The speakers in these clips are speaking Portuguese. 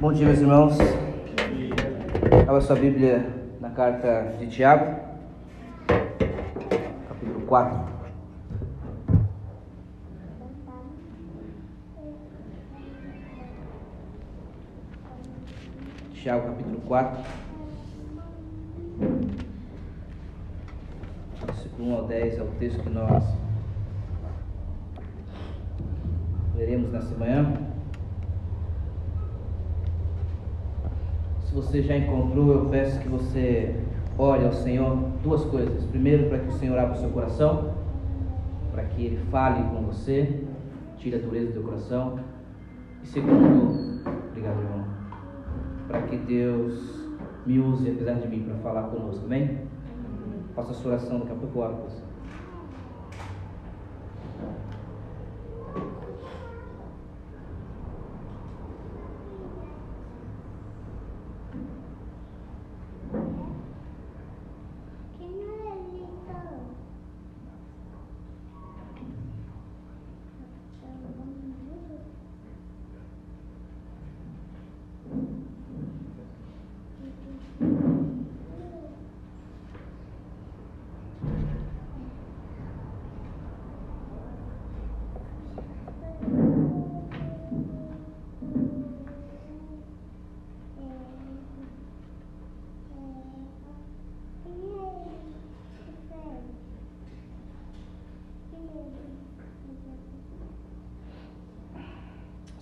Bom dia, meus irmãos. Abra sua Bíblia na carta de Tiago, capítulo 4. Tiago, capítulo 4. Versículo 1 ao 10 é o texto que nós leremos nessa manhã. Se você já encontrou, eu peço que você ore ao Senhor duas coisas. Primeiro, para que o Senhor abra o seu coração, para que Ele fale com você, tire a dureza do teu coração. E segundo, obrigado, irmão, para que Deus me use, apesar de mim, para falar conosco, amém? Faça a sua oração, daqui a pouco oro com você.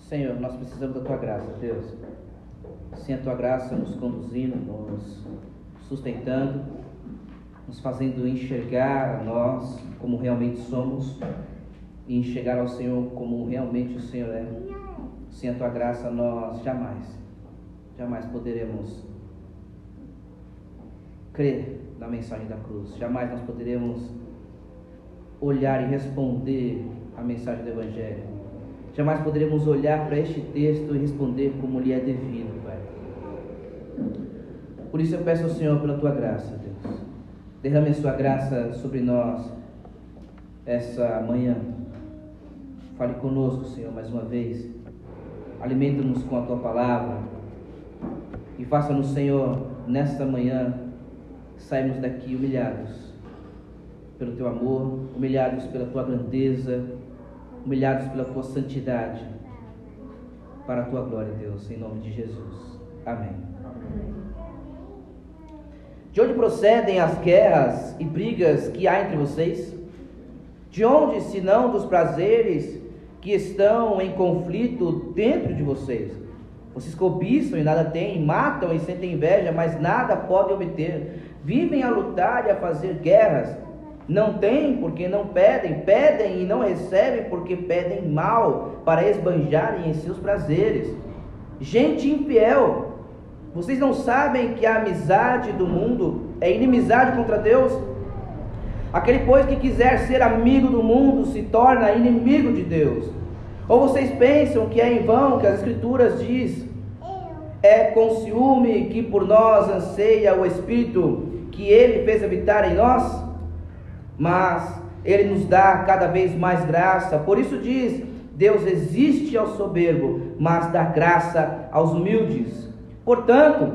Senhor, nós precisamos da tua graça, Deus. Sem a tua graça nos conduzindo, nos sustentando, nos fazendo enxergar a nós como realmente somos e enxergar ao Senhor como realmente o Senhor é. Sem a tua graça, nós jamais, jamais poderemos crer na mensagem da cruz, jamais nós poderemos olhar e responder a mensagem do Evangelho Jamais poderemos olhar para este texto e responder como lhe é devido, Pai. Por isso eu peço ao Senhor pela tua graça, Deus. Derrame a sua graça sobre nós essa manhã. Fale conosco, Senhor, mais uma vez. Alimenta-nos com a tua palavra. E faça-nos, Senhor, nesta manhã, sairmos daqui humilhados pelo teu amor, humilhados pela tua grandeza, humilhados pela tua santidade, para a tua glória, Deus, em nome de Jesus. Amém. De onde procedem as guerras e brigas que há entre vocês? De onde, se não dos prazeres que estão em conflito dentro de vocês? Vocês cobiçam e nada têm, matam e sentem inveja, mas nada podem obter. Vivem a lutar e a fazer guerras não têm porque não pedem, pedem e não recebem porque pedem mal para esbanjarem em seus prazeres. Gente infiel, vocês não sabem que a amizade do mundo é inimizade contra Deus? Aquele, pois, que quiser ser amigo do mundo se torna inimigo de Deus. Ou vocês pensam que é em vão que as Escrituras diz: é com ciúme que por nós anseia o Espírito que ele fez habitar em nós? Mas Ele nos dá cada vez mais graça. Por isso diz: Deus existe ao soberbo, mas dá graça aos humildes. Portanto,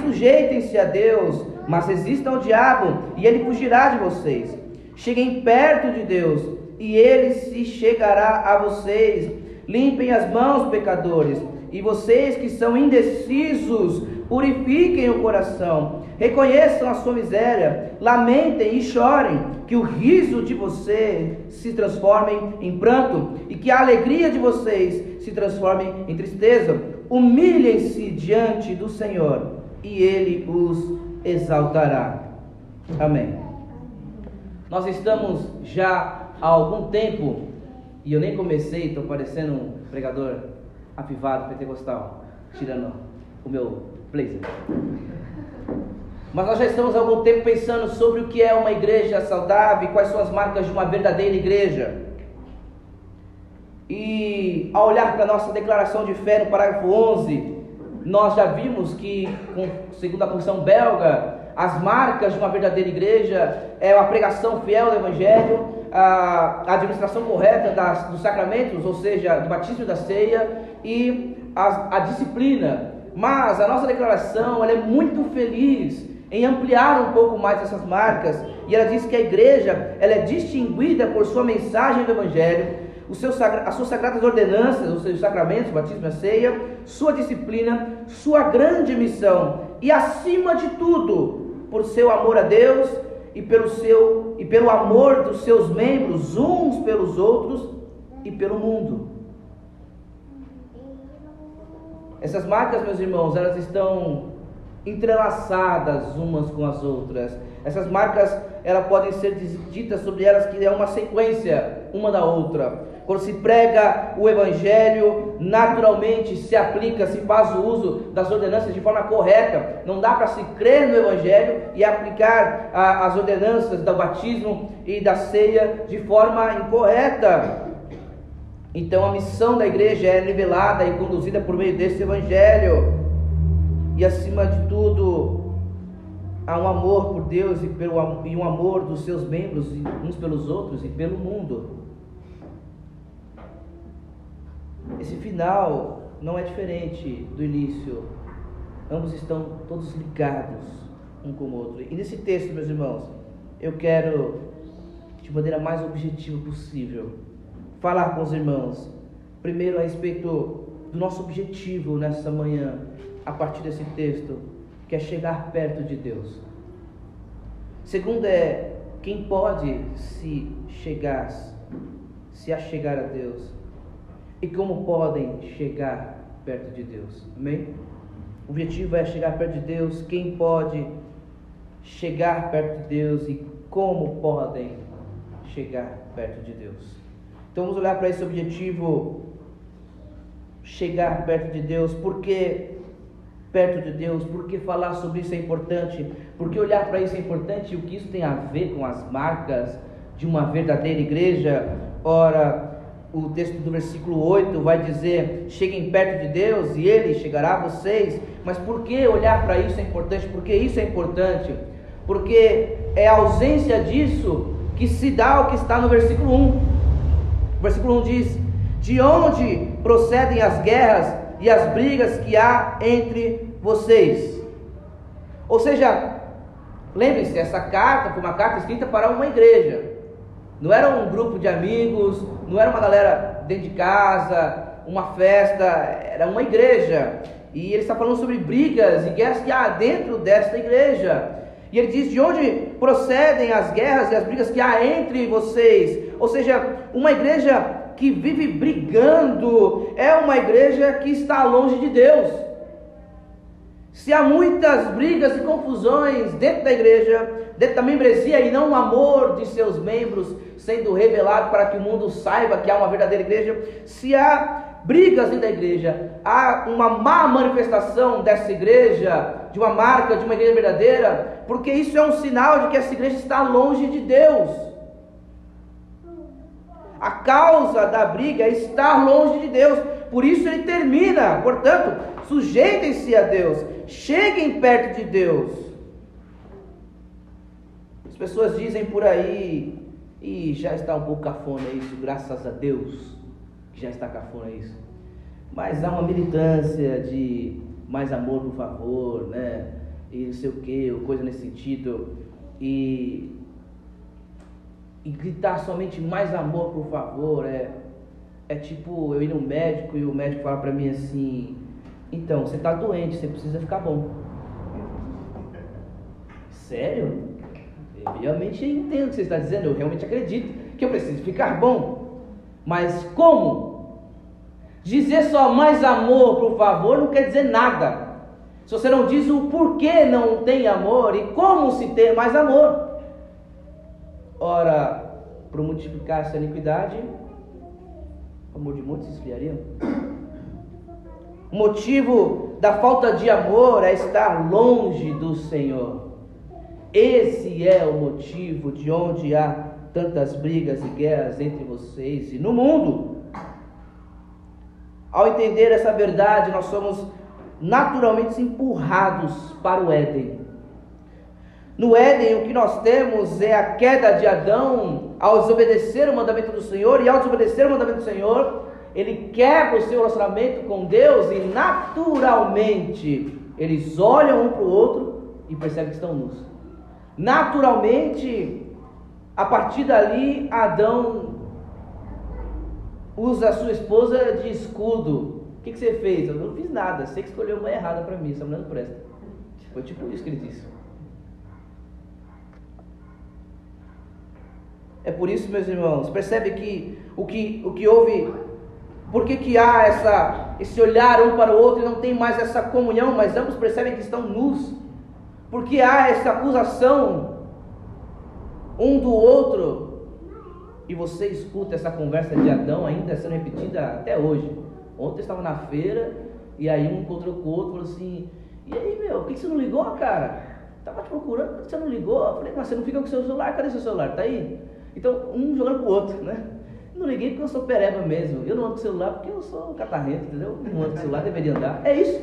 sujeitem-se a Deus, mas resistam ao diabo, e ele fugirá de vocês. Cheguem perto de Deus, e ele se chegará a vocês. Limpem as mãos, pecadores, e vocês que são indecisos, purifiquem o coração, reconheçam a sua miséria, lamentem e chorem, que o riso de você se transforme em pranto e que a alegria de vocês se transforme em tristeza. Humilhem-se diante do Senhor e ele os exaltará. Amém. Nós estamos já há algum tempo, e eu nem comecei, estou parecendo um pregador avivado, pentecostal, tirando o meu blazer. Mas nós já estamos há algum tempo pensando sobre o que é uma igreja saudável e quais são as marcas de uma verdadeira igreja. E ao olhar para a nossa declaração de fé no parágrafo 11, nós já vimos que, segundo a Constituição belga, as marcas de uma verdadeira igreja é a pregação fiel do Evangelho, a administração correta das, dos sacramentos, ou seja, do batismo e da ceia, e a, a disciplina Mas a nossa declaração é muito feliz em ampliar um pouco mais essas marcas. E ela diz que a igreja ela é distinguida por sua mensagem do Evangelho, os seus, as suas sagradas ordenanças, os seus sacramentos, o batismo e a ceia, sua disciplina, sua grande missão e, acima de tudo, por seu amor a Deus e pelo, seu, e pelo amor dos seus membros uns pelos outros e pelo mundo. Essas marcas, meus irmãos, elas estão entrelaçadas umas com as outras. Essas marcas, elas podem ser ditas sobre elas que é uma sequência uma da outra. Quando se prega o evangelho, naturalmente se aplica, se faz o uso das ordenanças de forma correta. Não dá para se crer no evangelho e aplicar a, as ordenanças do batismo e da ceia de forma incorreta. Então a missão da igreja é nivelada e conduzida por meio desse evangelho e acima de tudo, há um amor por Deus e, pelo, e um amor dos seus membros uns pelos outros e pelo mundo. Esse final não é diferente do início. Ambos estão todos ligados um com o outro. E nesse texto, meus irmãos, eu quero, de maneira mais objetiva possível, falar com os irmãos, primeiro a respeito do nosso objetivo nessa manhã, a partir desse texto, que é chegar perto de Deus. Segundo é quem pode se chegar, se achegar a Deus e como podem chegar perto de Deus. Amém? O objetivo é chegar perto de Deus, quem pode chegar perto de Deus e como podem chegar perto de Deus. Então vamos olhar para esse objetivo chegar perto de Deus, porque perto de Deus, porque falar sobre isso é importante, porque olhar para isso é importante e o que isso tem a ver com as marcas de uma verdadeira igreja. Ora, o texto do versículo 8 vai dizer: Cheguem perto de Deus e Ele chegará a vocês. Mas por que olhar para isso é importante? Porque isso é importante? Porque é a ausência disso que se dá o que está no versículo 1. O versículo 1 diz: De onde procedem as guerras e as brigas que há entre vocês. Ou seja, lembre-se, essa carta foi uma carta escrita para uma igreja. Não era um grupo de amigos, não era uma galera dentro de casa, uma festa, era uma igreja. E ele está falando sobre brigas e guerras que há dentro desta igreja. E ele diz de onde procedem as guerras e as brigas que há entre vocês. Ou seja, uma igreja que vive brigando, é uma igreja que está longe de Deus. Se há muitas brigas e confusões dentro da igreja, dentro da membresia e não o amor de seus membros sendo revelado para que o mundo saiba que há uma verdadeira igreja, se há brigas dentro da igreja, há uma má manifestação dessa igreja, de uma marca de uma igreja verdadeira, porque isso é um sinal de que essa igreja está longe de Deus. A causa da briga é estar longe de Deus. Por isso ele termina. Portanto, sujeitem-se a Deus. Cheguem perto de Deus. As pessoas dizem por aí, e já está um pouco cafona isso, graças a Deus, que já está cafona isso. Mas há uma militância de mais amor, por favor, né? E não sei o que, coisa nesse sentido. E e gritar somente mais amor, por favor, é, é tipo eu ir no médico e o médico fala para mim assim: então, você está doente, você precisa ficar bom. Sério? Eu realmente entendo o que você está dizendo, eu realmente acredito que eu preciso ficar bom. Mas como? Dizer só mais amor, por favor, não quer dizer nada. Se você não diz o porquê não tem amor e como se ter mais amor. Ora, por multiplicar essa iniquidade, o amor de muitos se esfriaria. O motivo da falta de amor é estar longe do Senhor. Esse é o motivo de onde há tantas brigas e guerras entre vocês e no mundo. Ao entender essa verdade, nós somos naturalmente empurrados para o Éden. No Éden, o que nós temos é a queda de Adão ao desobedecer o mandamento do Senhor, e ao desobedecer o mandamento do Senhor, ele quebra o seu relacionamento com Deus e naturalmente eles olham um para o outro e percebem que estão nus. Naturalmente, a partir dali, Adão usa a sua esposa de escudo. O que, que você fez? Eu não fiz nada, você que escolheu uma errada para mim, essa mulher não presta. Foi tipo isso que ele disse. É por isso, meus irmãos, percebe que o que, o que houve, por que, que há essa, esse olhar um para o outro e não tem mais essa comunhão, mas ambos percebem que estão nus? Porque há essa acusação um do outro, e você escuta essa conversa de Adão ainda sendo repetida até hoje. Ontem estava na feira e aí um encontrou com o outro e falou assim: E aí, meu, por que você não ligou, cara? Tava te procurando, por que você não ligou? Eu falei: Mas você não fica com seu celular? Cadê seu celular? Tá aí? Então, um jogando pro outro, né? Não liguei porque eu sou pereba mesmo. Eu não ando com celular porque eu sou catarrento, entendeu? Não ando com celular, deveria andar. É isso.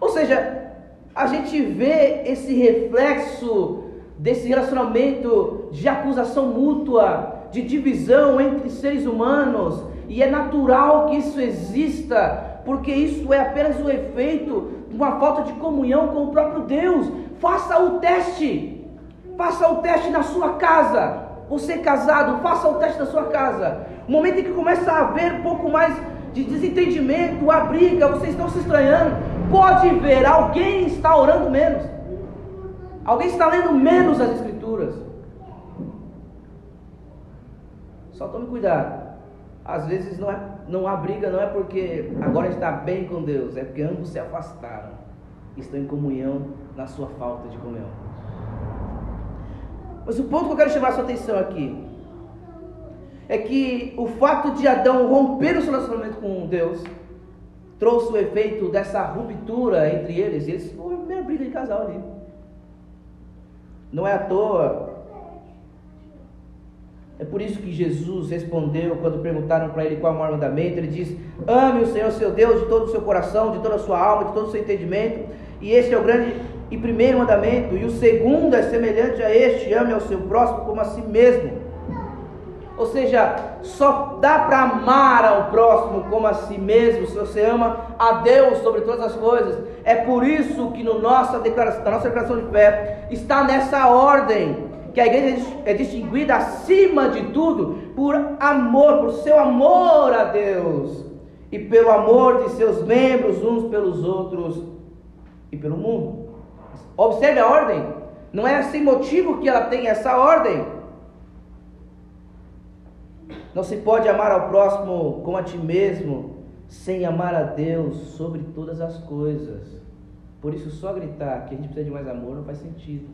Ou seja, a gente vê esse reflexo desse relacionamento de acusação mútua, de divisão entre seres humanos, e é natural que isso exista, porque isso é apenas o efeito de uma falta de comunhão com o próprio Deus. Faça o teste, faça o teste na sua casa. Você casado, faça o teste da sua casa. O momento em que começa a haver um pouco mais de desentendimento, a briga, vocês estão se estranhando, pode ver, alguém está orando menos. Alguém está lendo menos as escrituras. Só tome cuidado. Às vezes não, é, não há briga, não é porque agora está bem com Deus, é porque ambos se afastaram. Estão em comunhão na sua falta de comunhão. Mas o ponto que eu quero chamar a sua atenção aqui é que o fato de Adão romper o seu relacionamento com Deus trouxe o efeito dessa ruptura entre eles. E eles foi a primeira briga de casal ali. Não é à toa. É por isso que Jesus respondeu quando perguntaram para ele qual é o maior mandamento. Ele diz: Ame o Senhor seu Deus de todo o seu coração, de toda a sua alma, de todo o seu entendimento. E este é o grande e primeiro mandamento, e o segundo é semelhante a este: ame ao seu próximo como a si mesmo. Ou seja, só dá para amar ao próximo como a si mesmo se você ama a Deus sobre todas as coisas. É por isso que no nossa declaração, na nossa declaração de fé está nessa ordem que a igreja é distinguida acima de tudo por amor, por seu amor a Deus e pelo amor de seus membros uns pelos outros e pelo mundo. Observe a ordem. Não é sem motivo que ela tem essa ordem. Não se pode amar ao próximo como a ti mesmo, sem amar a Deus sobre todas as coisas. Por isso, só gritar que a gente precisa de mais amor não faz sentido.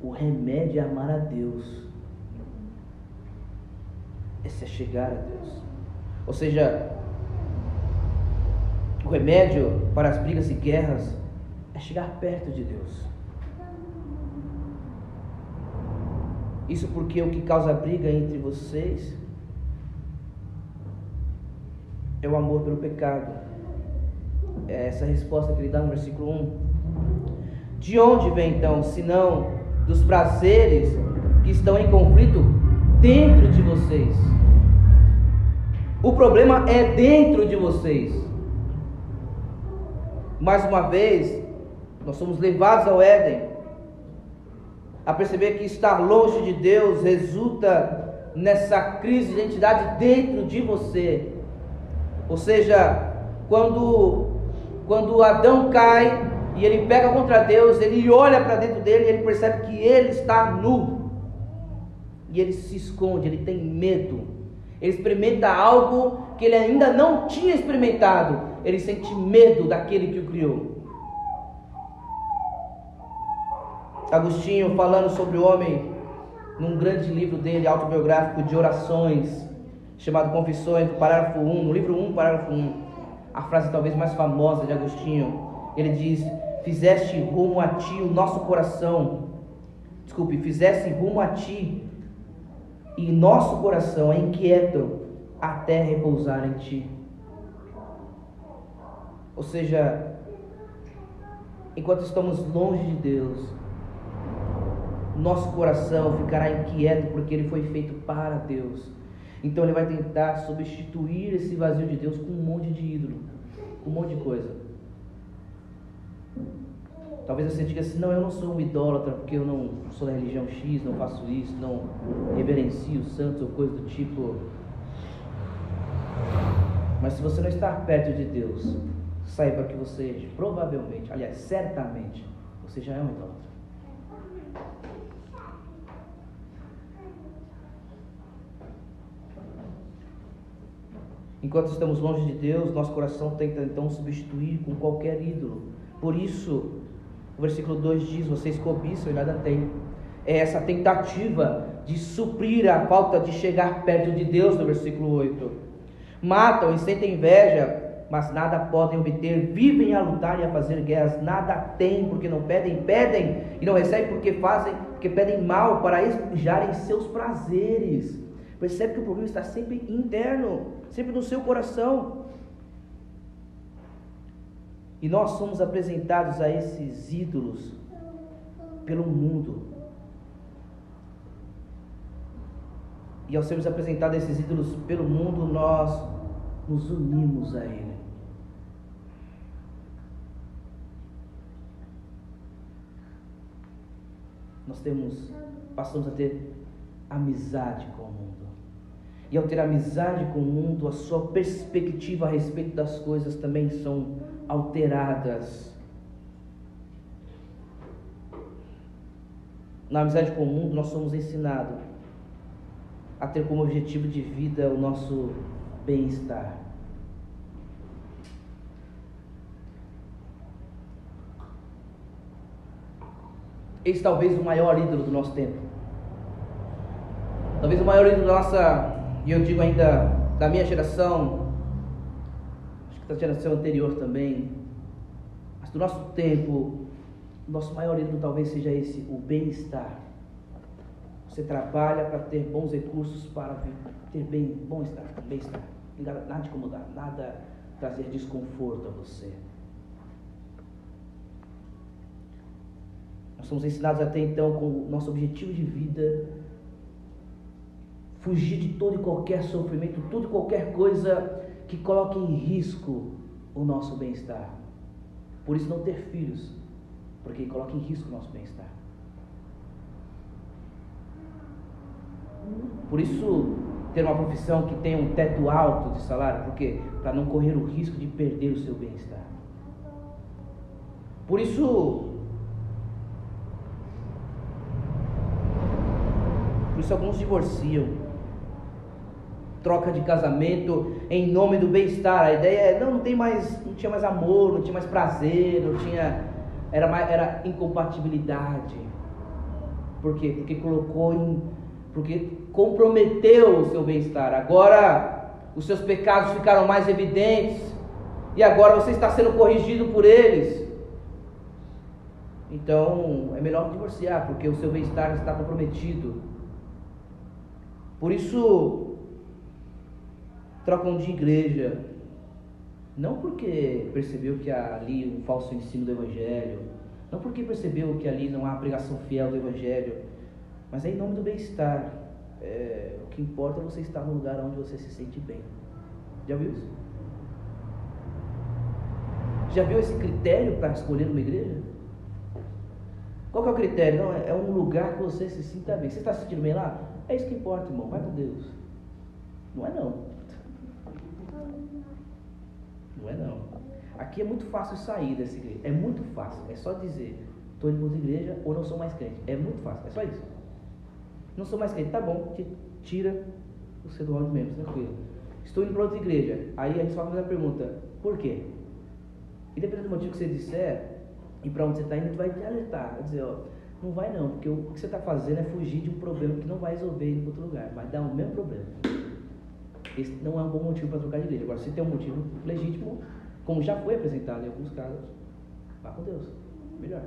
O remédio é amar a Deus. Esse é chegar a Deus. Ou seja, o remédio para as brigas e guerras é chegar perto de Deus. Isso porque o que causa briga entre vocês é o amor pelo pecado. É essa resposta que ele dá no versículo 1. De onde vem então, senão dos prazeres que estão em conflito dentro de vocês? O problema é dentro de vocês. Mais uma vez, nós somos levados ao Éden a perceber que estar longe de Deus resulta nessa crise de identidade dentro de você. Ou seja, quando quando Adão cai e ele pega contra Deus, ele olha para dentro dele e ele percebe que ele está nu. E ele se esconde, ele tem medo. Ele experimenta algo que ele ainda não tinha experimentado. Ele sente medo daquele que o criou. Agostinho falando sobre o homem num grande livro dele, autobiográfico de orações, chamado Confissões, parágrafo 1, no livro 1, parágrafo 1, a frase talvez mais famosa de Agostinho, ele diz: Fizeste rumo a ti o nosso coração, desculpe, fizeste rumo a ti, e nosso coração é inquieto até repousar em ti. Ou seja, enquanto estamos longe de Deus, nosso coração ficará inquieto porque ele foi feito para Deus. Então ele vai tentar substituir esse vazio de Deus com um monte de ídolo, com um monte de coisa. Talvez você diga assim, não, eu não sou um idólatra porque eu não sou da religião X, não faço isso, não reverencio os santos ou coisa do tipo. Mas se você não está perto de Deus, saiba que você provavelmente, aliás, certamente, você já é um idólatra. Enquanto estamos longe de Deus, nosso coração tenta então substituir com qualquer ídolo. Por isso, o versículo 2 diz: Vocês cobiçam e nada têm. É essa tentativa de suprir a falta de chegar perto de Deus, no versículo 8. Matam e sentem inveja, mas nada podem obter. Vivem a lutar e a fazer guerras, nada têm, porque não pedem, pedem e não recebem porque fazem, porque pedem mal para espujarem seus prazeres. Percebe que o problema está sempre interno, sempre no seu coração. E nós somos apresentados a esses ídolos pelo mundo. E ao sermos apresentados a esses ídolos pelo mundo, nós nos unimos a ele. Nós temos, passamos a ter amizade com o mundo. E ao ter amizade com o mundo, a sua perspectiva a respeito das coisas também são alteradas. Na amizade com o mundo, nós somos ensinados a ter como objetivo de vida o nosso bem-estar. Esse talvez o maior ídolo do nosso tempo. Talvez o maior ídolo da nossa, e eu digo ainda da minha geração, da geração anterior também, mas do nosso tempo, nosso maior ídolo talvez seja esse, o bem-estar. Você trabalha para ter bons recursos para ter bem, bom-estar, bem-estar. Nada de incomodar, nada trazer desconforto a você. Nós somos ensinados até então com o nosso objetivo de vida fugir de todo e qualquer sofrimento, tudo e qualquer coisa que coloque em risco o nosso bem-estar. Por isso, não ter filhos, porque coloca em risco o nosso bem-estar. Por isso, ter uma profissão que tenha um teto alto de salário, porque para não correr o risco de perder o seu bem-estar. Por isso, por isso alguns divorciam troca de casamento em nome do bem-estar. A ideia é, não, não tem mais, não tinha mais amor, não tinha mais prazer, não tinha, era mais, era incompatibilidade. Por quê? Porque colocou em, porque comprometeu o seu bem-estar. Agora os seus pecados ficaram mais evidentes e agora você está sendo corrigido por eles. Então é melhor divorciar, porque o seu bem-estar está comprometido. Por isso, trocam de igreja, não porque percebeu que há ali um falso ensino do Evangelho, não porque percebeu que ali não há pregação fiel do Evangelho, mas é em nome do bem-estar. É, o que importa é você estar no lugar onde você se sente bem. Já viu isso? Já viu esse critério para escolher uma igreja? Qual que é o critério? Não, é, é um lugar que você se sinta bem. Você está se sentindo bem lá? É isso que importa, irmão. Vai com Deus. Não é não. Não é não. Aqui é muito fácil sair dessa igreja. É muito fácil. É só dizer, estou indo para igreja ou não sou mais crente. É muito fácil. É só isso. Não sou mais crente. Tá bom, tira o seu do de membros, tranquilo. Estou indo para outra igreja. Aí a gente só faz a pergunta, por quê? E dependendo do motivo que você disser, e para onde você está indo, vai te alertar. Vai dizer, ó, não vai não, porque o que você está fazendo é fugir de um problema que não vai resolver para outro lugar. Vai dar o mesmo problema esse não é um bom motivo para trocar de igreja. Agora, se tem um motivo legítimo, como já foi apresentado em alguns casos, vá com Deus. Melhor.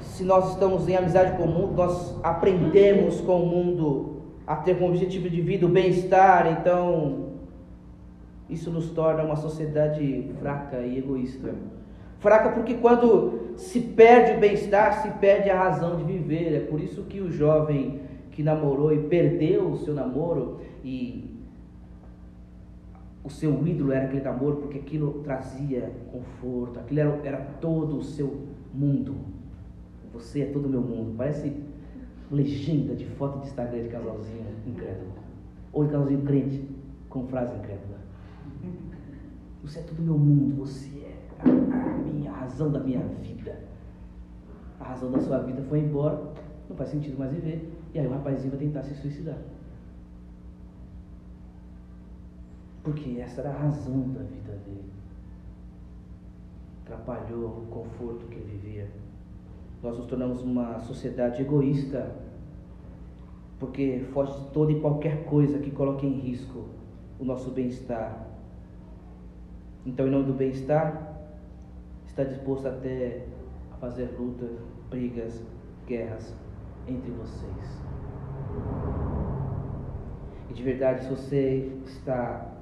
Se nós estamos em amizade com o mundo, nós aprendemos com o mundo a ter como objetivo de vida o bem-estar, então isso nos torna uma sociedade fraca e egoísta. Fraca porque quando se perde o bem-estar, se perde a razão de viver. É por isso que o jovem que namorou e perdeu o seu namoro e o seu ídolo era aquele namoro porque aquilo trazia conforto, aquilo era, era todo o seu mundo. Você é todo o meu mundo. Parece legenda de foto de Instagram de casalzinho incrédulo. Ou de casalzinho crente, com frase incrédula. Você é todo o meu mundo, você a, minha a razão da minha vida. A razão da sua vida foi embora, não faz sentido mais viver. E aí o rapazinho vai tentar se suicidar. Porque essa era a razão da vida dele. Atrapalhou o conforto que ele vivia. Nós nos tornamos uma sociedade egoísta, porque foge de toda e qualquer coisa que coloque em risco o nosso bem-estar. Então, em nome do bem-estar, está disposto até a fazer lutas, brigas, guerras entre vocês. E de verdade, se você está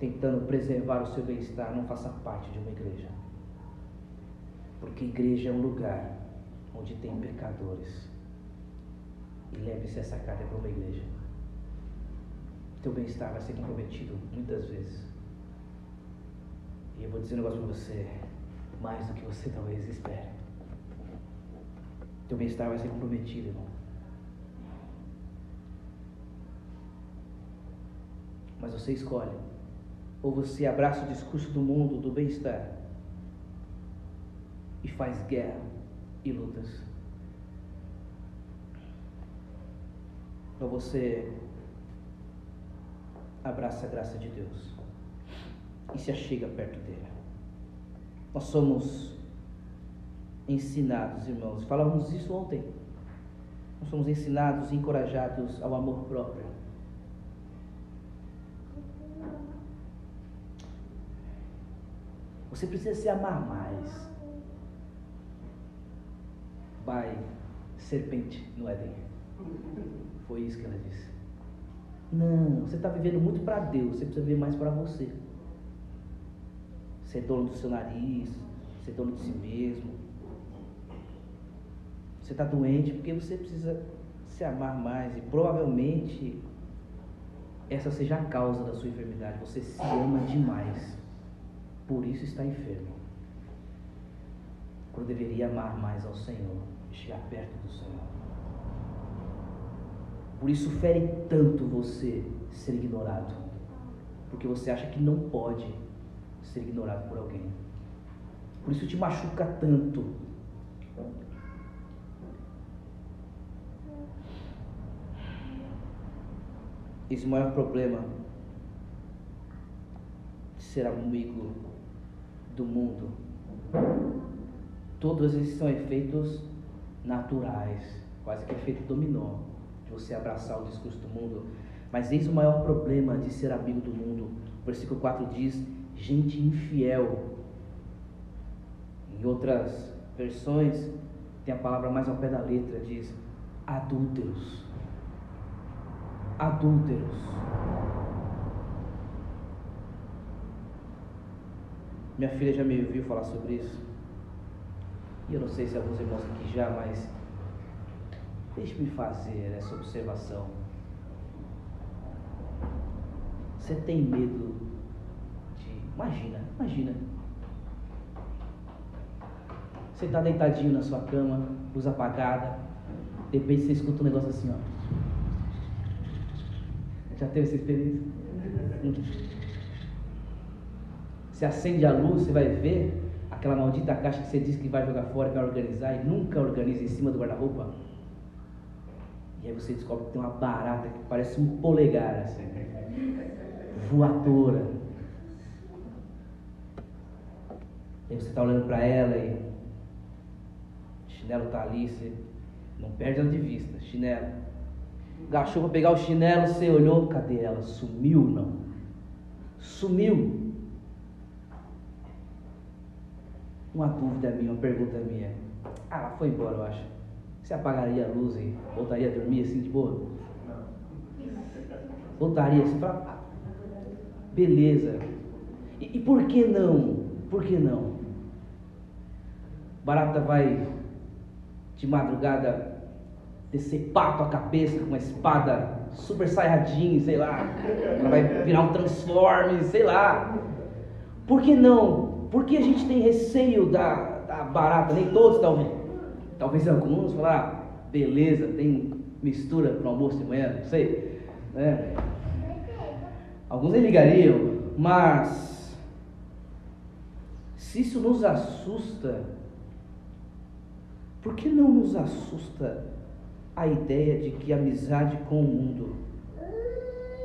tentando preservar o seu bem-estar, não faça parte de uma igreja. Porque igreja é um lugar onde tem pecadores. E lembre-se, essa carta para uma igreja. Teu bem-estar vai ser comprometido muitas vezes. E eu vou dizer um negócio para você, mais do que você talvez espere. Teu bem-estar vai ser comprometido, irmão. Mas você escolhe ou você abraça o discurso do mundo, do bem-estar, e faz guerra e lutas. Ou você abraça a graça de Deus e se achega perto dele. Nós somos ensinados, irmãos, falamos isso ontem. Nós somos ensinados e encorajados ao amor próprio. Você precisa se amar mais. Vai, serpente no Éden. Foi isso que ela disse. Não, você está vivendo muito para Deus, você precisa viver mais para você. Ser dono do seu nariz, ser dono de si mesmo. Você está doente porque você precisa se amar mais e provavelmente essa seja a causa da sua enfermidade. Você se ama demais por isso está enfermo. Quando deveria amar mais ao Senhor, chegar perto do Senhor. Por isso fere tanto você ser ignorado, porque você acha que não pode ser ignorado por alguém. Por isso te machuca tanto. Esse é o maior problema de ser amigo do mundo. Todos esses são efeitos naturais, quase que efeito dominó, de você abraçar o discurso do mundo. Mas eis o maior problema de ser amigo do mundo. O versículo 4 diz: gente infiel. Em outras versões, tem a palavra mais ao pé da letra, diz adúlteros. Adúlteros. Minha filha já me ouviu falar sobre isso. E eu não sei se alguns irmãos aqui já, mas deixe-me fazer essa observação. Você tem medo. Imagina, imagina. Você está deitadinho na sua cama, luz apagada, de repente você escuta um negócio assim, ó. Já teve essa experiência? Você acende a luz, você vai ver aquela maldita caixa que você disse que vai jogar fora, vai organizar e nunca organiza em cima do guarda-roupa. E aí você descobre que tem uma barata que parece um polegar, assim, voadora. E aí você está olhando para ela e o chinelo está ali, você não perde ela de vista, chinelo. Gachou para pegar o chinelo, você olhou, cadê ela? Sumiu não? Sumiu. uma dúvida minha, uma pergunta minha. Ah, ela foi embora, eu acho. Você apagaria a luz e voltaria a dormir assim de boa? Voltaria assim, fala, ah, beleza. E, e por que não? Por que não? Barata vai de madrugada descer papo a cabeça com uma espada super saiyajin, sei lá. Ela vai virar um transforme, sei lá. Por que não? Porque a gente tem receio da, da barata, nem todos talvez. Talvez alguns falar, ah, beleza, tem mistura para almoço de manhã, não sei. Né? Alguns nem ligariam, mas se isso nos assusta, por que não nos assusta a ideia de que amizade com o mundo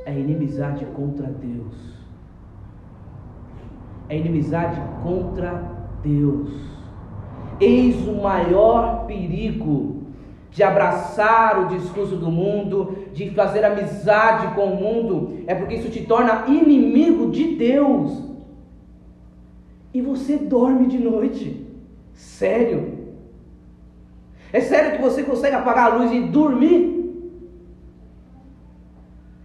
é inimizade contra Deus? É inimizade contra Deus. Eis o maior perigo de abraçar o discurso do mundo, de fazer amizade com o mundo, é porque isso te torna inimigo de Deus. E você dorme de noite. Sério? É sério que você consegue apagar a luz e dormir?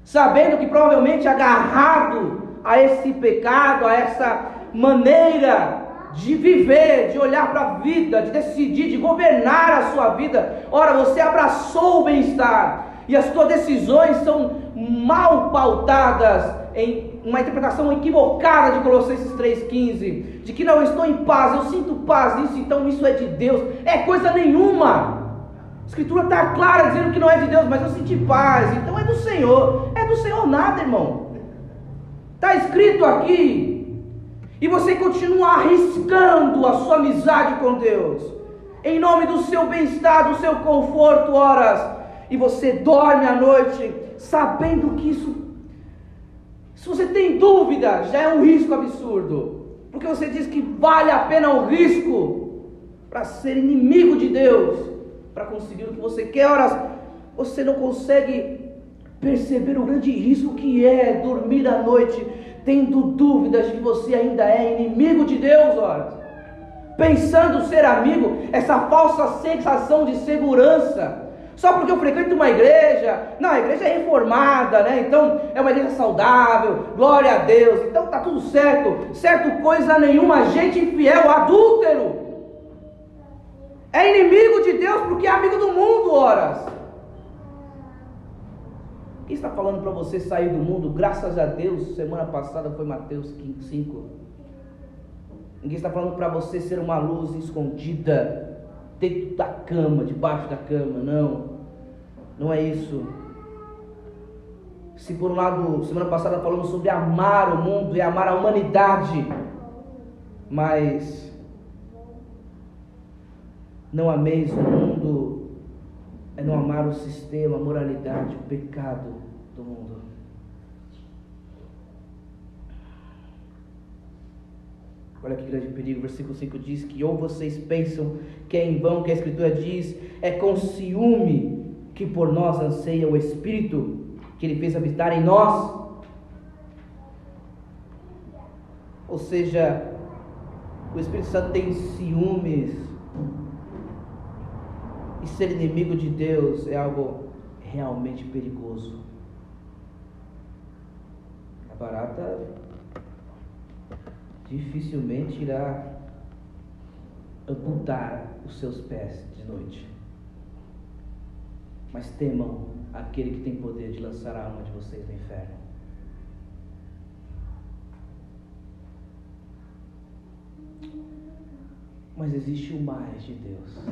Sabendo que provavelmente agarrado a esse pecado, a essa maneira de viver, de olhar para a vida, de decidir, de governar a sua vida. Ora, você abraçou o bem-estar e as suas decisões são mal pautadas em uma interpretação equivocada de Colossenses 3,15, de que não estou em paz, eu sinto paz nisso, então isso é de Deus, é coisa nenhuma. A Escritura está clara dizendo que não é de Deus, mas eu senti paz, então é do Senhor, é do Senhor nada, irmão. Está escrito aqui, e você continua arriscando a sua amizade com Deus, em nome do seu bem-estar, do seu conforto, horas, e você dorme à noite sabendo que isso, você tem dúvida, já é um risco absurdo, porque você diz que vale a pena o risco para ser inimigo de Deus, para conseguir o que você quer, horas, você não consegue perceber o grande risco que é dormir à noite tendo dúvidas de que você ainda é inimigo de Deus, olha. Pensando ser amigo, essa falsa sensação de segurança. Só porque eu frequento uma igreja, não, a igreja é reformada, né? Então é uma igreja saudável, glória a Deus, então tá tudo certo, certo coisa nenhuma, gente infiel, adúltero. É inimigo de Deus porque é amigo do mundo, horas. Quem está falando para você sair do mundo? Graças a Deus, semana passada foi Mateus 5. Ninguém está falando para você ser uma luz escondida dentro da cama, debaixo da cama. Não, não é isso. Se por um lado, semana passada falamos sobre amar o mundo e amar a humanidade, mas não ameis o mundo é não amar o sistema, a moralidade, o pecado do mundo. Olha que grande perigo, versículo 5 diz que ou vocês pensam que é em vão que a Escritura diz, é com ciúme que por nós anseia o Espírito que Ele fez habitar em nós. Ou seja, o Espírito Santo tem ciúmes e ser inimigo de Deus é algo realmente perigoso. A barata dificilmente irá amputar os seus pés de noite. Mas temam aquele que tem poder de lançar a alma de vocês no inferno. Mas existe o mais de Deus.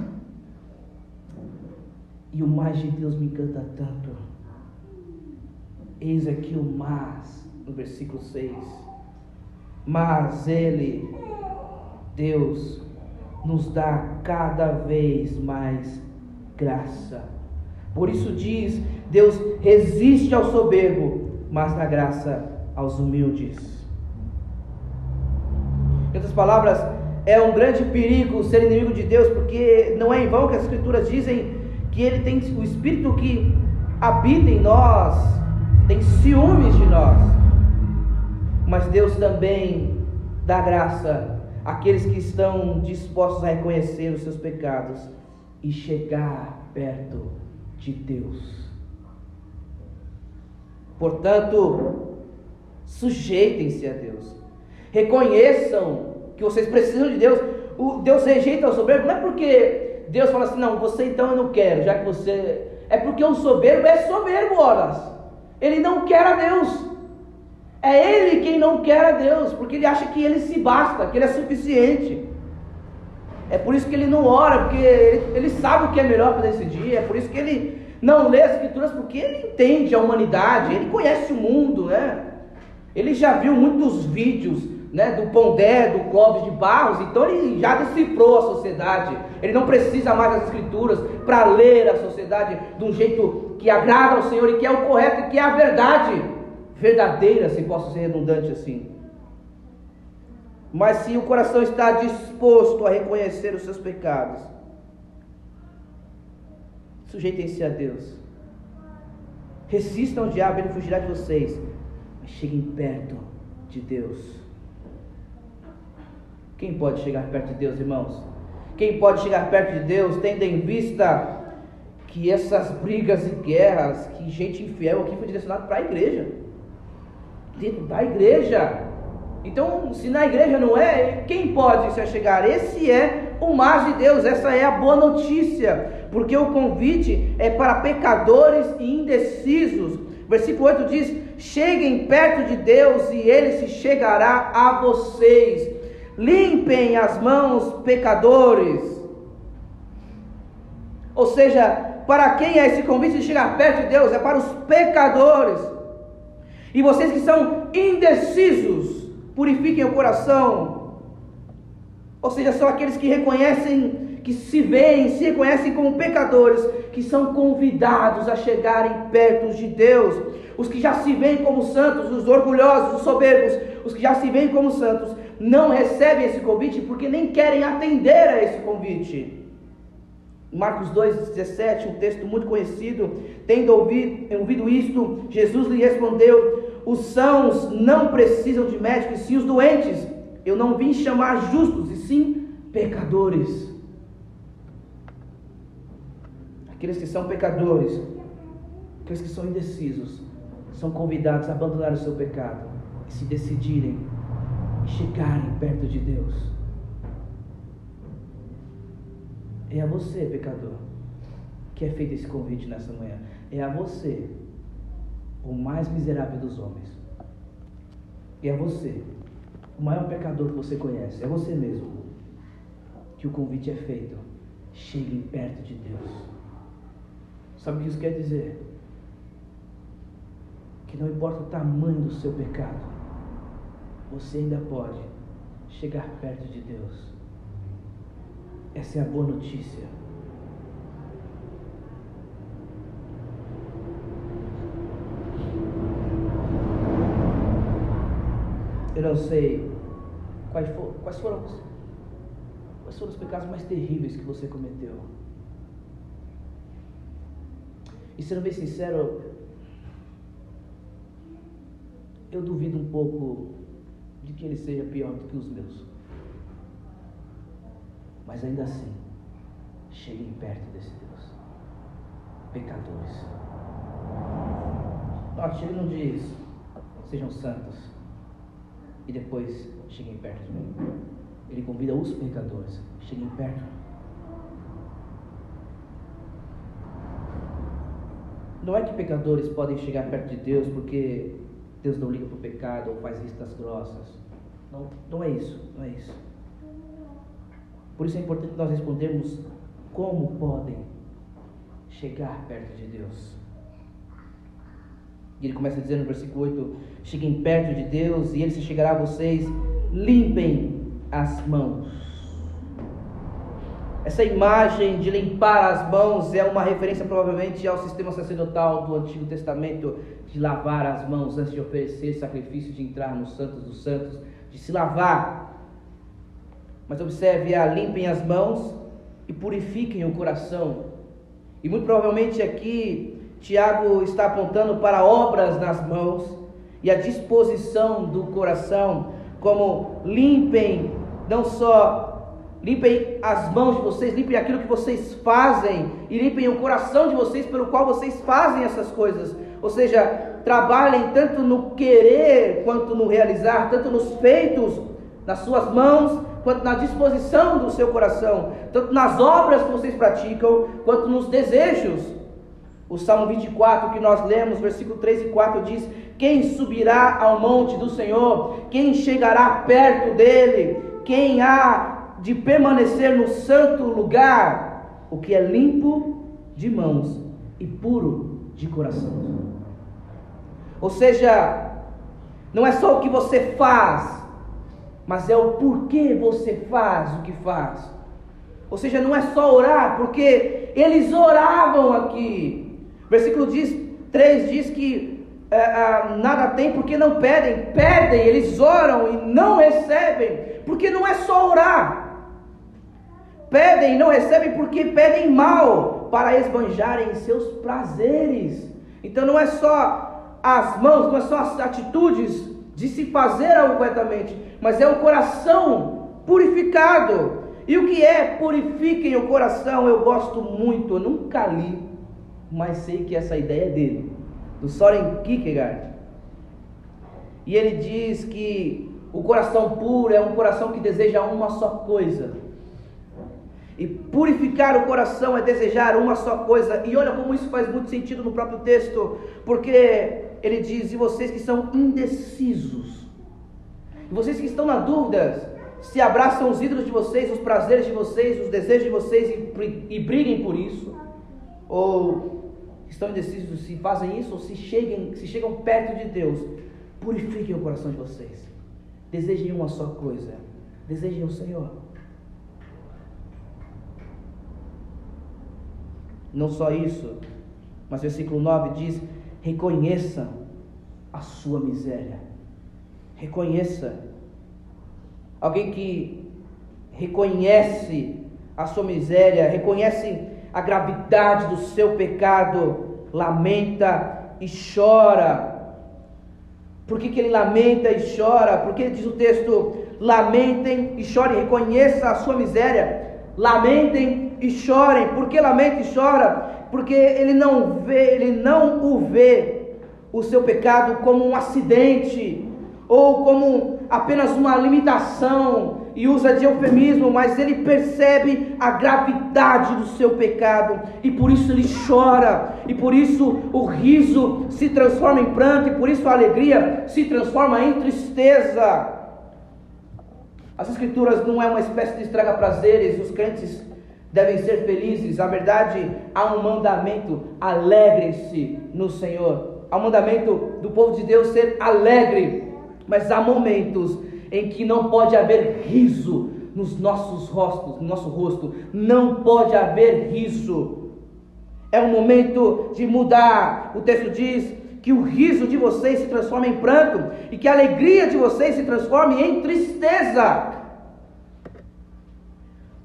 E o mais de Deus me encanta tanto. Eis aqui o mas, no versículo 6. Mas Ele, Deus, nos dá cada vez mais graça. Por isso diz: Deus resiste ao soberbo, mas dá graça aos humildes. Em outras palavras, é um grande perigo ser inimigo de Deus, porque não é em vão que as Escrituras dizem que Ele tem o Espírito que habita em nós, tem ciúmes de nós. Mas Deus também dá graça àqueles que estão dispostos a reconhecer os seus pecados e chegar perto de Deus. Portanto, sujeitem-se a Deus. Reconheçam que vocês precisam de Deus. o Deus rejeita o soberbo, não é porque Deus fala assim, não, você então eu não quero, já que você. É porque o soberbo é soberbo, horas. Ele não quer a Deus. É ele quem não quer a Deus, porque ele acha que ele se basta, que ele é suficiente. É por isso que ele não ora, porque ele, ele sabe o que é melhor para dia. É por isso que ele não lê as escrituras, porque ele entende a humanidade, ele conhece o mundo, né? Ele já viu muitos vídeos né, do Pondé, do Clóvis de Barros, então ele já decifrou a sociedade. Ele não precisa mais das escrituras para ler a sociedade de um jeito que agrada ao Senhor e que é o correto e que é a verdade verdadeira, se posso ser redundante assim. Mas se o coração está disposto a reconhecer os seus pecados, sujeitem-se a Deus. Resistam ao diabo, ele fugirá de vocês. Mas cheguem perto de Deus. Quem pode chegar perto de Deus, irmãos? Quem pode chegar perto de Deus, tendo em vista que essas brigas e guerras, que gente infiel aqui foi direcionado para a igreja. Dentro da igreja. Então, se na igreja não é, quem pode se chegar? Esse é o mar de Deus, essa é a boa notícia, porque o convite é para pecadores e indecisos. Versículo 8 diz: Cheguem perto de Deus e ele se chegará a vocês. Limpem as mãos, pecadores. Ou seja, para quem é esse convite de chegar perto de Deus? É para os pecadores. E vocês que são indecisos, purifiquem o coração. Ou seja, são aqueles que reconhecem, que se veem, se reconhecem como pecadores, que são convidados a chegarem perto de Deus. Os que já se veem como santos, os orgulhosos, os soberbos, os que já se veem como santos, não recebem esse convite porque nem querem atender a esse convite. Marcos 2,17, um texto muito conhecido, tendo ouvido, ouvido isto, Jesus lhe respondeu: os sãos não precisam de médicos, sim os doentes. Eu não vim chamar justos, e sim pecadores. Aqueles que são pecadores, aqueles que são indecisos, são convidados a abandonar o seu pecado e se decidirem chegarem perto de Deus. É a você, pecador, que é feito esse convite nessa manhã. É a você o mais miserável dos homens. É você, o maior pecador que você conhece, é você mesmo, que o convite é feito. Chegue perto de Deus. Sabe o que isso quer dizer? Que não importa o tamanho do seu pecado, você ainda pode chegar perto de Deus. Essa é a boa notícia. Eu não sei quais, for, quais, foram, quais foram os pecados mais terríveis que você cometeu. E sendo bem sincero, eu duvido um pouco de que ele seja pior do que os meus. Mas ainda assim, cheguem perto desse Deus. Pecadores. Note, ele não diz, sejam santos e depois cheguem perto de mim. Ele convida os pecadores, cheguem perto. Não é que pecadores podem chegar perto de Deus porque Deus não liga para o pecado ou faz vistas grossas. Não, não é isso, não é isso. Por isso é importante nós respondermos como podem chegar perto de Deus. E ele começa dizendo no versículo 8: Cheguem perto de Deus e ele se chegará a vocês, limpem as mãos. Essa imagem de limpar as mãos é uma referência provavelmente ao sistema sacerdotal do Antigo Testamento de lavar as mãos antes de oferecer sacrifício, de entrar nos Santos dos Santos, de se lavar. Mas observe, a limpem as mãos e purifiquem o coração. E muito provavelmente aqui Tiago está apontando para obras nas mãos e a disposição do coração, como limpem, não só limpem as mãos de vocês, limpem aquilo que vocês fazem e limpem o coração de vocês pelo qual vocês fazem essas coisas. Ou seja, trabalhem tanto no querer quanto no realizar, tanto nos feitos nas suas mãos, quanto na disposição do seu coração, tanto nas obras que vocês praticam, quanto nos desejos. O Salmo 24 que nós lemos, versículo 3 e 4 diz: Quem subirá ao monte do Senhor? Quem chegará perto dele? Quem há de permanecer no santo lugar? O que é limpo de mãos e puro de coração. Ou seja, não é só o que você faz, mas é o porquê você faz o que faz. Ou seja, não é só orar, porque eles oravam aqui. Versículo 3 diz que é, é, nada tem porque não pedem, pedem, eles oram e não recebem, porque não é só orar. Pedem e não recebem porque pedem mal para esbanjarem seus prazeres. Então não é só as mãos, não é só as atitudes de se fazer algo corretamente, mas é o coração purificado. E o que é purifiquem o coração? Eu gosto muito, eu nunca li, mas sei que essa ideia é dele, do Soren Kierkegaard. E ele diz que o coração puro é um coração que deseja uma só coisa. E purificar o coração é desejar uma só coisa. E olha como isso faz muito sentido no próprio texto, porque ele diz: E vocês que são indecisos, e vocês que estão na dúvida, se abraçam os ídolos de vocês, os prazeres de vocês, os desejos de vocês e, e briguem por isso, ou estão indecisos se fazem isso ou se, cheguem, se chegam perto de Deus, purifiquem o coração de vocês, desejem uma só coisa, desejem o Senhor. Não só isso, mas versículo 9 diz: Reconheça a sua miséria. Reconheça. Alguém que reconhece a sua miséria, reconhece a gravidade do seu pecado, lamenta e chora. Por que, que ele lamenta e chora? Porque diz o texto: lamentem e chorem, reconheça a sua miséria, lamentem e chorem. Por que lamenta e chora? porque ele não vê, ele não o vê o seu pecado como um acidente ou como apenas uma limitação e usa de eufemismo, mas ele percebe a gravidade do seu pecado e por isso ele chora, e por isso o riso se transforma em pranto, e por isso a alegria se transforma em tristeza. As Escrituras não é uma espécie de estraga-prazeres, os crentes devem ser felizes. Na verdade, há um mandamento: alegrem-se no Senhor. Há um mandamento do povo de Deus ser alegre, mas há momentos em que não pode haver riso nos nossos rostos, no nosso rosto, não pode haver riso. É um momento de mudar. O texto diz que o riso de vocês se transforme em pranto e que a alegria de vocês se transforme em tristeza.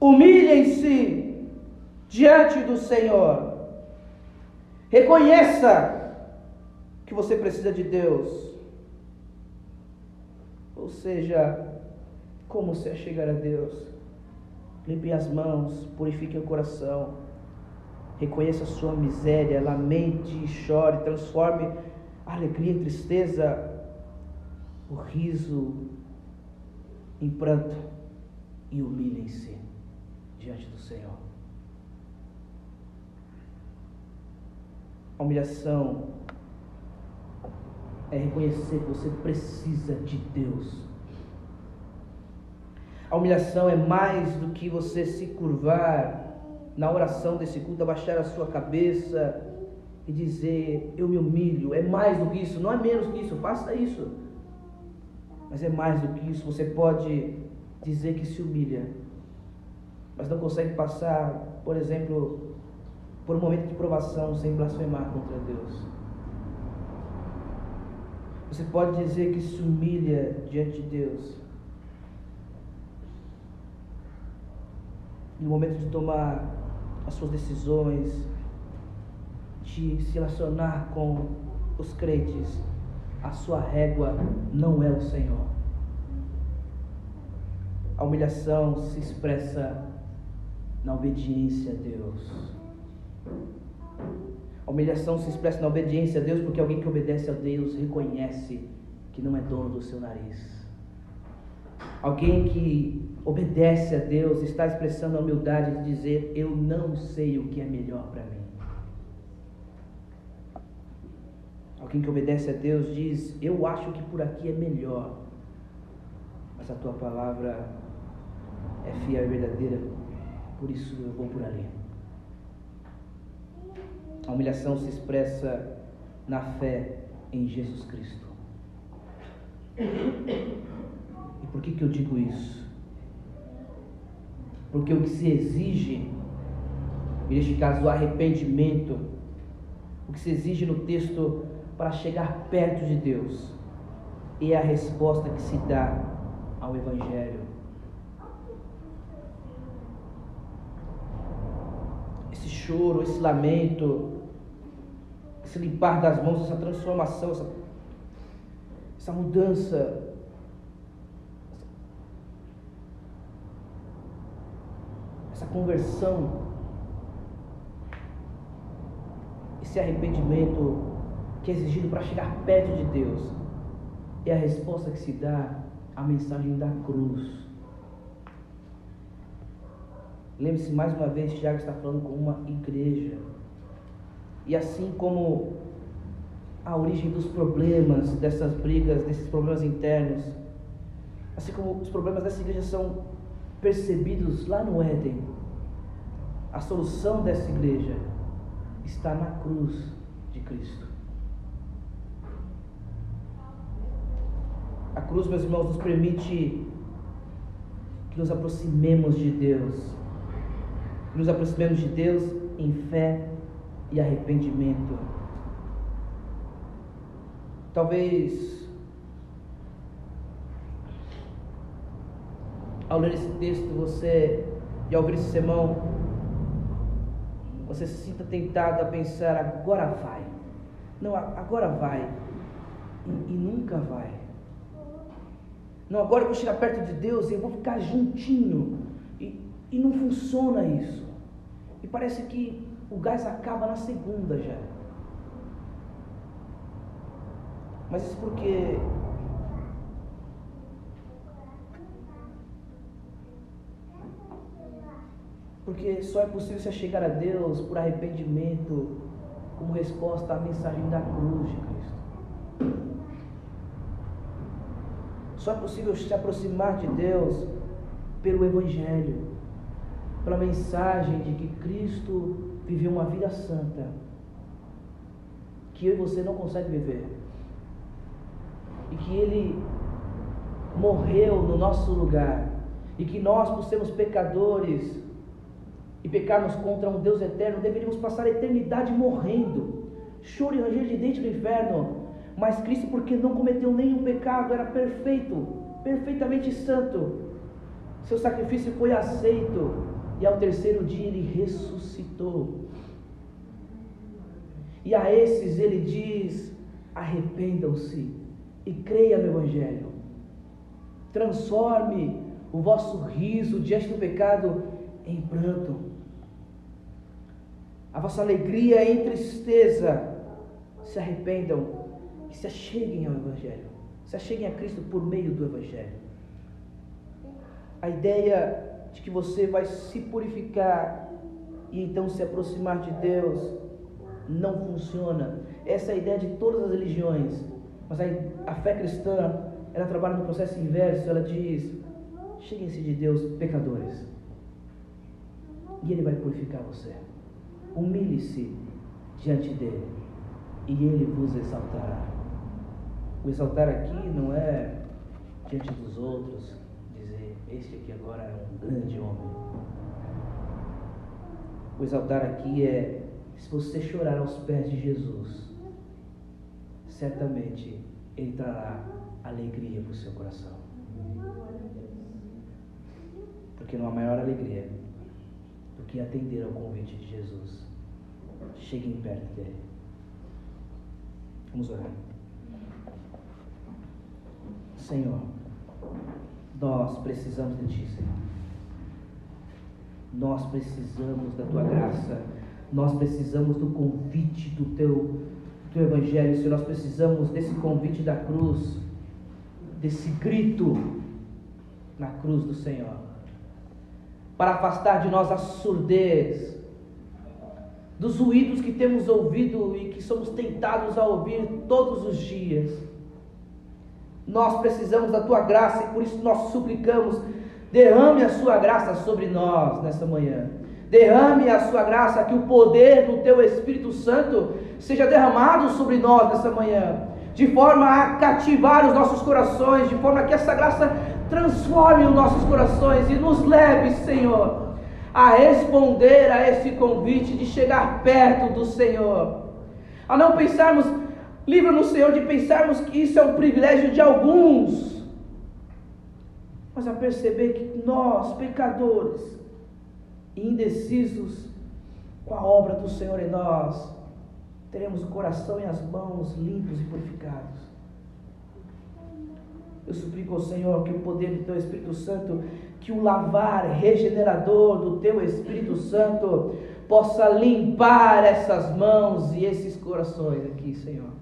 Humilhem-se diante do Senhor. Reconheça que você precisa de Deus. Ou seja, como você chegar a Deus? Limpe as mãos, purifique o coração. Reconheça a sua miséria, lamente chore, transforme a alegria em tristeza, o riso em pranto e humilhem-se diante do Senhor. A humilhação é reconhecer que você precisa de Deus. A humilhação é mais do que você se curvar na oração desse culto, abaixar a sua cabeça e dizer: Eu me humilho. É mais do que isso, não é menos que isso, faça isso. Mas é mais do que isso, você pode dizer que se humilha mas não consegue passar, por exemplo, por um momento de provação sem blasfemar contra Deus. Você pode dizer que se humilha diante de Deus. No momento de tomar as suas decisões, de se relacionar com os crentes, a sua régua não é o Senhor. A humilhação se expressa na obediência a Deus. A humilhação se expressa na obediência a Deus porque alguém que obedece a Deus reconhece que não é dono do seu nariz. Alguém que obedece a Deus está expressando a humildade de dizer: Eu não sei o que é melhor para mim. Alguém que obedece a Deus diz: Eu acho que por aqui é melhor, mas a tua palavra é fiel e verdadeira, por isso eu vou por ali. A humilhação se expressa na fé em Jesus Cristo. E por que, que eu digo isso? Porque o que se exige, neste caso o arrependimento, o que se exige no texto para chegar perto de Deus, é a resposta que se dá ao Evangelho. Esse choro, esse lamento, esse limpar das mãos, essa transformação, essa, essa mudança. Essa conversão, esse arrependimento que é exigido para chegar perto de Deus, é a resposta que se dá à mensagem da cruz. Lembre-se mais uma vez, Tiago está falando com uma igreja. E assim como a origem dos problemas, dessas brigas, desses problemas internos, assim como os problemas dessa igreja são percebidos lá no Éden, a solução dessa igreja está na cruz de Cristo. A cruz, meus irmãos, nos permite que nos aproximemos de Deus. Que nos aproximemos de Deus em fé e arrependimento. Talvez ao ler esse texto você e ao ouvir esse sermão você se sinta tentado a pensar agora vai. Não, agora vai. E, e nunca vai. Não, agora eu vou chegar perto de Deus e eu vou ficar juntinho. E, e não funciona isso. E parece que o gás acaba na segunda já. Mas isso porque Porque só é possível se chegar a Deus por arrependimento, como resposta à mensagem da cruz de Cristo. Só é possível se aproximar de Deus pelo Evangelho, pela mensagem de que Cristo viveu uma vida santa, que eu e você não consegue viver, e que Ele morreu no nosso lugar, e que nós, por sermos pecadores e pecarmos contra um Deus eterno, deveríamos passar a eternidade morrendo, choro e ranger de dente no inferno, mas Cristo, porque não cometeu nenhum pecado, era perfeito, perfeitamente santo. Seu sacrifício foi aceito e ao terceiro dia ele ressuscitou. E a esses ele diz: arrependam-se e creia no Evangelho. Transforme o vosso riso diante do pecado em pranto, a vossa alegria em tristeza. Se arrependam que se acheguem ao Evangelho, se acheguem a Cristo por meio do Evangelho. A ideia de que você vai se purificar e então se aproximar de Deus não funciona. Essa é a ideia de todas as religiões, mas a, a fé cristã ela trabalha no processo inverso. Ela diz: cheguem-se de Deus, pecadores, e Ele vai purificar você. Humilhe-se diante dele, e Ele vos exaltará. O exaltar aqui não é diante dos outros este aqui agora é um grande homem. O exaltar aqui é, se você chorar aos pés de Jesus, certamente Ele trará alegria para o seu coração. Porque não há maior alegria do que atender ao convite de Jesus. Cheguem perto dele. Vamos orar. Senhor, nós precisamos de Ti, Senhor. Nós precisamos da Tua graça. Nós precisamos do convite do Teu, do teu Evangelho, Senhor. Nós precisamos desse convite da cruz, desse grito na cruz do Senhor, para afastar de nós a surdez, dos ruídos que temos ouvido e que somos tentados a ouvir todos os dias. Nós precisamos da tua graça e por isso nós suplicamos, derrame a sua graça sobre nós nessa manhã. Derrame a sua graça, que o poder do teu Espírito Santo seja derramado sobre nós nessa manhã, de forma a cativar os nossos corações, de forma que essa graça transforme os nossos corações e nos leve, Senhor, a responder a esse convite de chegar perto do Senhor, a não pensarmos, livra-nos, Senhor, de pensarmos que isso é um privilégio de alguns, mas a perceber que nós, pecadores, indecisos com a obra do Senhor em nós, teremos o coração e as mãos limpos e purificados. Eu suplico ao Senhor que o poder do Teu Espírito Santo, que o lavar regenerador do Teu Espírito Santo, possa limpar essas mãos e esses corações aqui, Senhor.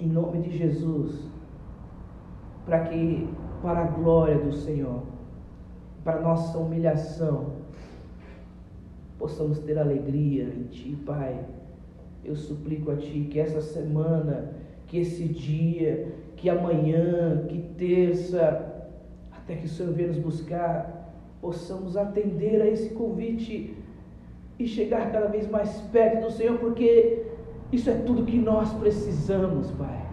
Em nome de Jesus, para que, para a glória do Senhor, para nossa humilhação, possamos ter alegria em Ti, Pai. Eu suplico a Ti que essa semana, que esse dia, que amanhã, que terça, até que o Senhor venha nos buscar, possamos atender a esse convite e chegar cada vez mais perto do Senhor, porque isso é tudo que nós precisamos, Pai.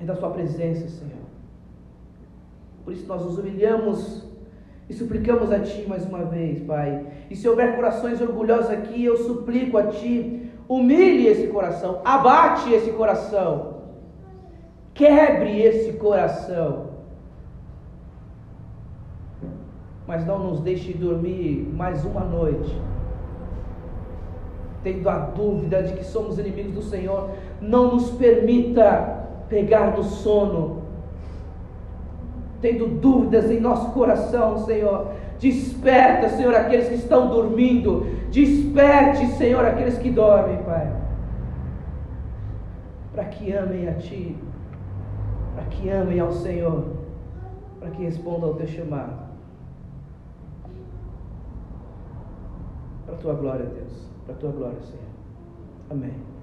É da Sua presença, Senhor. Por isso nós nos humilhamos e suplicamos a Ti mais uma vez, Pai. E se houver corações orgulhosos aqui, eu suplico a Ti, humilhe esse coração, abate esse coração, quebre esse coração. Mas não nos deixe dormir mais uma noite, tendo a dúvida de que somos inimigos do Senhor. Não nos permita pegar no sono tendo dúvidas em nosso coração, Senhor. Desperta, Senhor, aqueles que estão dormindo. Desperte, Senhor, aqueles que dormem, Pai. Para que amem a Ti, para que amem ao Senhor, para que respondam ao Teu chamado. Para a Tua glória, Deus, para a Tua glória, Senhor. Amém.